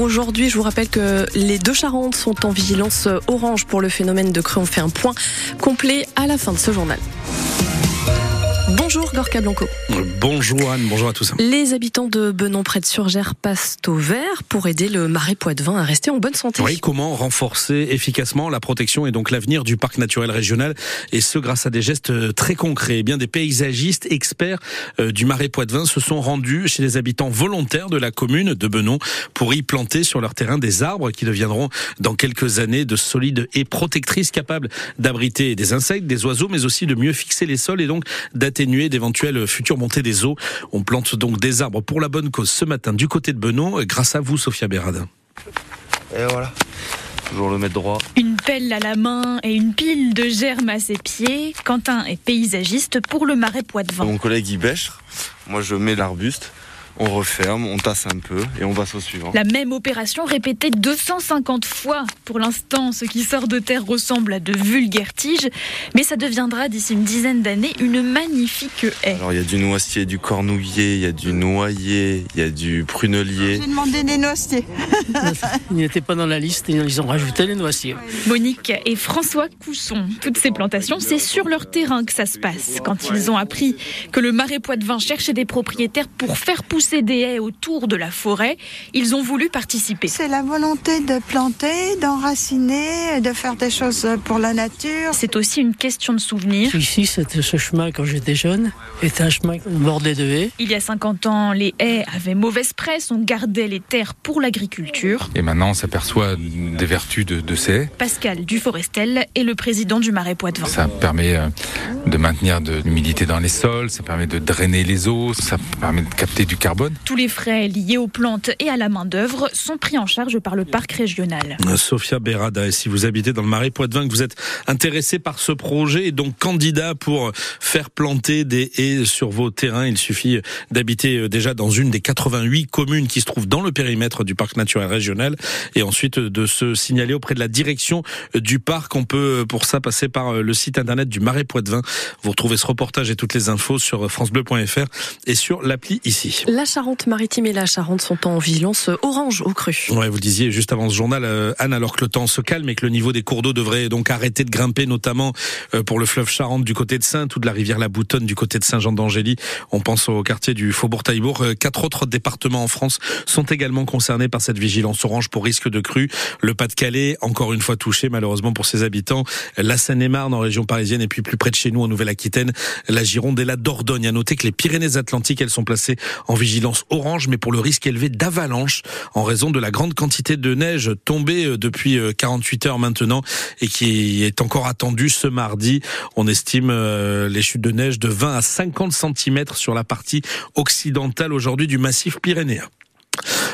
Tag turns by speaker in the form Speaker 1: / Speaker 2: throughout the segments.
Speaker 1: aujourd'hui. Je vous rappelle que les deux Charentes sont en vigilance orange pour le phénomène de crue. On fait un point complet à la fin de ce journal. Bonjour Gorka Blanco.
Speaker 2: Bonjour Anne, bonjour à tous.
Speaker 1: Les habitants de Benon près de Surgère passent au vert pour aider le marais Poitevin à rester en bonne santé.
Speaker 2: Oui, comment renforcer efficacement la protection et donc l'avenir du parc naturel régional et ce grâce à des gestes très concrets. Eh bien des paysagistes experts euh, du marais Poitevin se sont rendus chez les habitants volontaires de la commune de Benon pour y planter sur leur terrain des arbres qui deviendront dans quelques années de solides et protectrices capables d'abriter des insectes, des oiseaux mais aussi de mieux fixer les sols et donc d'éventuelles futures montées des eaux. On plante donc des arbres pour la bonne cause ce matin du côté de Benon, grâce à vous, Sophia Bérard.
Speaker 3: Et voilà. Toujours le mettre droit.
Speaker 4: Une pelle à la main et une pile de germes à ses pieds. Quentin est paysagiste pour le marais Poitevin.
Speaker 3: Mon collègue y bêche. Moi, je mets l'arbuste on referme, on tasse un peu et on passe au suivant.
Speaker 4: La même opération répétée 250 fois. Pour l'instant, ce qui sort de terre ressemble à de vulgaires tiges, mais ça deviendra d'ici une dizaine d'années une magnifique haie.
Speaker 3: Alors il y a du noisetier, du cornouiller, il y a du noyer, il y a du prunelier.
Speaker 5: J'ai demandé des noisetiers.
Speaker 6: Ils n'étaient pas dans la liste et ils ont rajouté les noisetiers.
Speaker 4: Monique et François Cousson. Toutes ces plantations, c'est sur leur terrain que ça se passe. Quand ils ont appris que le marais Poitevin cherchait des propriétaires pour faire pousser des haies autour de la forêt. Ils ont voulu participer.
Speaker 5: C'est la volonté de planter, d'enraciner, de faire des choses pour la nature.
Speaker 4: C'est aussi une question de souvenir.
Speaker 6: Ici, c'était ce chemin quand j'étais jeune, était un chemin bordé de haies.
Speaker 4: Il y a 50 ans, les haies avaient mauvaise presse, on gardait les terres pour l'agriculture.
Speaker 7: Et maintenant, on s'aperçoit des vertus de, de ces haies.
Speaker 4: Pascal Duforestel est le président du Marais Poitevin.
Speaker 7: Ça permet euh, de maintenir de l'humidité dans les sols, ça permet de drainer les eaux, ça permet de capter du carbone
Speaker 4: tous les frais liés aux plantes et à la main-d'œuvre sont pris en charge par le parc régional.
Speaker 2: Sophia Berada, et si vous habitez dans le Marais Poitevin, que vous êtes intéressé par ce projet et donc candidat pour faire planter des haies sur vos terrains, il suffit d'habiter euh, déjà dans une des 88 communes qui se trouvent dans le périmètre du parc naturel régional et ensuite de se signaler auprès de la direction du parc. On peut pour ça passer par euh, le site internet du Marais Poitevin. Vous retrouvez ce reportage et toutes les infos sur francebleu.fr et sur l'appli ici.
Speaker 1: La Charente-Maritime et la Charente sont en vigilance orange au cru.
Speaker 2: Ouais, vous disiez juste avant ce journal, euh, Anne, alors que le temps se calme et que le niveau des cours d'eau devrait donc arrêter de grimper, notamment euh, pour le fleuve Charente du côté de Sainte ou de la rivière La Boutonne du côté de Saint-Jean d'Angély. On pense au quartier du Faubourg Taillebourg. Euh, quatre autres départements en France sont également concernés par cette vigilance orange pour risque de crue. Le Pas-de-Calais, encore une fois touché malheureusement pour ses habitants. La Seine-et-Marne en région parisienne et puis plus près de chez nous en Nouvelle-Aquitaine, la Gironde et la Dordogne. À noter que les Pyrénées-Atlantiques, elles sont placées en vigilance orange, mais pour le risque élevé d'avalanche en raison de la grande quantité de neige tombée euh, depuis 48 euh, heures maintenant et qui est encore attendue ce mardi. On estime euh, les chutes de neige de 20 à 50 cm sur la partie occidentale aujourd'hui du massif pyrénéen.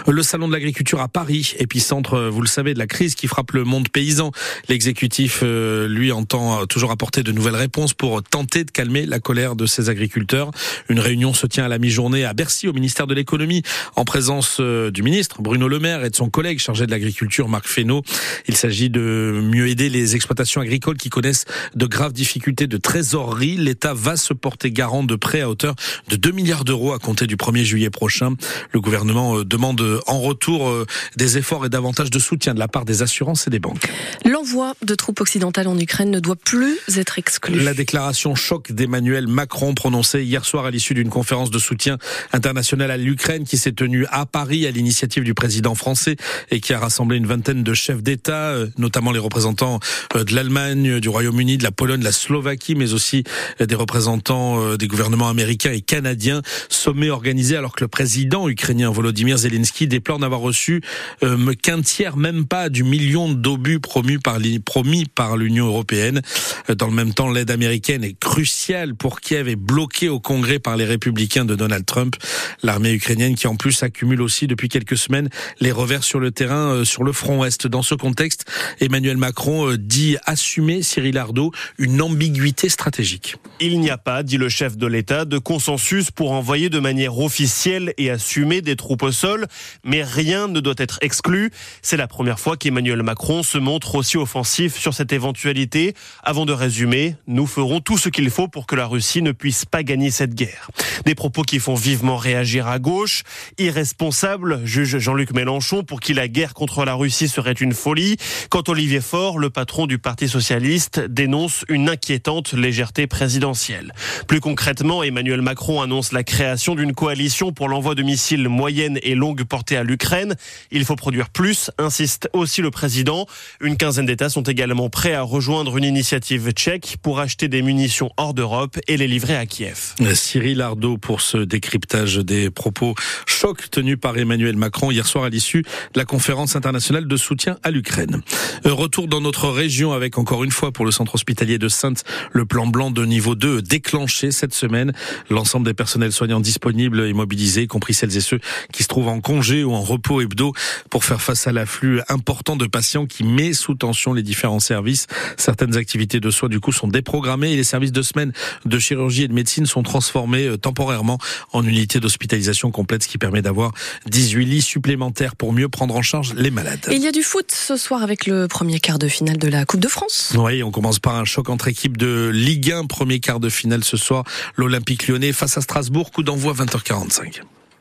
Speaker 2: Le salon de l'agriculture à Paris, épicentre, vous le savez, de la crise qui frappe le monde paysan. L'exécutif, euh, lui, entend toujours apporter de nouvelles réponses pour tenter de calmer la colère de ses agriculteurs. Une réunion se tient à la mi-journée à Bercy, au ministère de l'économie, en présence euh, du ministre Bruno Le Maire et de son collègue chargé de l'agriculture, Marc Fesneau. Il s'agit de mieux aider les exploitations agricoles qui connaissent de graves difficultés de trésorerie. L'État va se porter garant de prêts à hauteur de 2 milliards d'euros à compter du 1er juillet prochain. Le gouvernement euh, demande en retour euh, des efforts et davantage de soutien de la part des assurances et des banques.
Speaker 1: L'envoi de troupes occidentales en Ukraine ne doit plus être exclu.
Speaker 2: La déclaration choc d'Emmanuel Macron prononcée hier soir à l'issue d'une conférence de soutien international à l'Ukraine qui s'est tenue à Paris à l'initiative du président français et qui a rassemblé une vingtaine de chefs d'État, euh, notamment les représentants euh, de l'Allemagne, du Royaume-Uni, de la Pologne, de la Slovaquie, mais aussi des représentants des gouvernements américains et canadiens. Sommet organisé alors que le président ukrainien Volodymyr Zelensky déplore n'avoir reçu euh, qu'un tiers, même pas du million d'obus promis par l'Union européenne. Euh, dans le même temps, l'aide américaine est cruciale pour Kiev et bloquée au Congrès par les républicains de Donald Trump. L'armée ukrainienne qui en plus accumule aussi depuis quelques semaines les revers sur le terrain euh, sur le front ouest. Dans ce contexte, Emmanuel Macron dit assumer Cyril Ardo une ambiguïté stratégique.
Speaker 8: Il n'y a pas, dit le chef de l'État, de consensus pour envoyer de manière officielle et assumée des troupes au sol, mais rien ne doit être exclu. C'est la première fois qu'Emmanuel Macron se montre aussi offensif sur cette éventualité. Avant de résumer, nous ferons tout ce qu'il faut pour que la Russie ne puisse pas gagner cette guerre. Des propos qui font vivement réagir à gauche. Irresponsable, juge Jean-Luc Mélenchon, pour qui la guerre contre la Russie serait une folie. Quand Olivier Faure, le patron du Parti socialiste, dénonce une inquiétante légèreté présidentielle. Plus concrètement, Emmanuel Macron annonce la création d'une coalition pour l'envoi de missiles moyenne et longue portée à l'Ukraine. Il faut produire plus, insiste aussi le président. Une quinzaine d'États sont également prêts à rejoindre une initiative tchèque pour acheter des munitions hors d'Europe et les livrer à Kiev.
Speaker 2: Cyril Ardo pour ce décryptage des propos chocs tenus par Emmanuel Macron hier soir à l'issue de la conférence internationale de soutien à l'Ukraine. Euh, retour dans notre région avec encore une fois pour le centre hospitalier de Sainte le plan blanc de niveau 2 déclenché cette semaine. L'ensemble des personnels soignants disponibles et mobilisés, y compris celles et ceux qui se trouvent en congé ou en repos hebdo pour faire face à l'afflux important de patients qui met sous tension les différents services. Certaines activités de soins du coup sont déprogrammées et les services de semaine de chirurgie et de médecine sont transformés euh, temporairement en unités d'hospitalisation complète, ce qui permet d'avoir 18 lits supplémentaires pour mieux prendre en charge les malades.
Speaker 1: Et il y a du foot ce soir avec le premier quart de finale de la Coupe de France.
Speaker 2: Oui, on commence par un choc entre équipes de Ligue 1, premier quart de finale ce soir, l'Olympique lyonnais face à Strasbourg, coup d'envoi 20h45.